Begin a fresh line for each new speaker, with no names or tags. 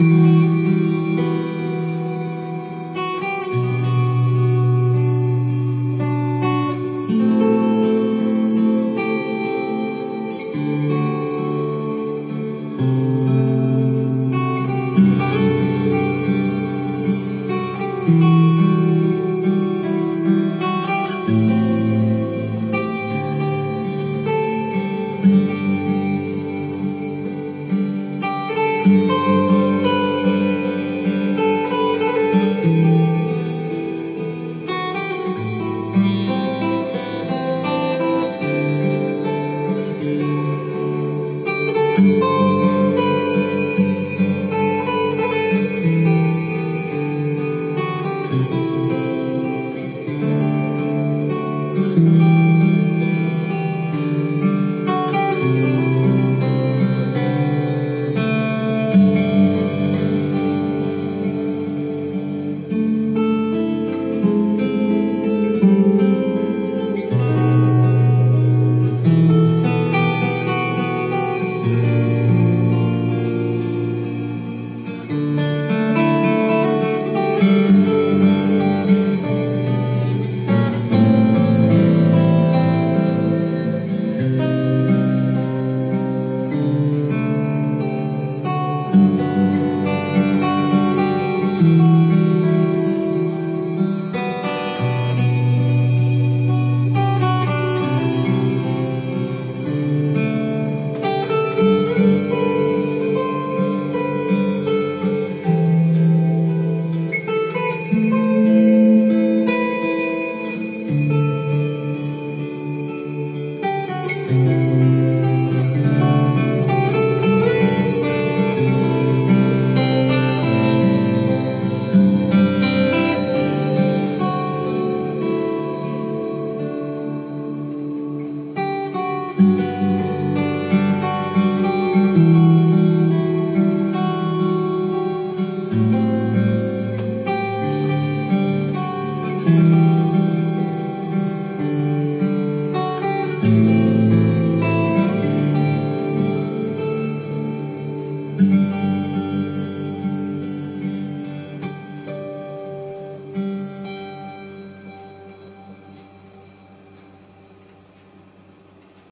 you. Thank you.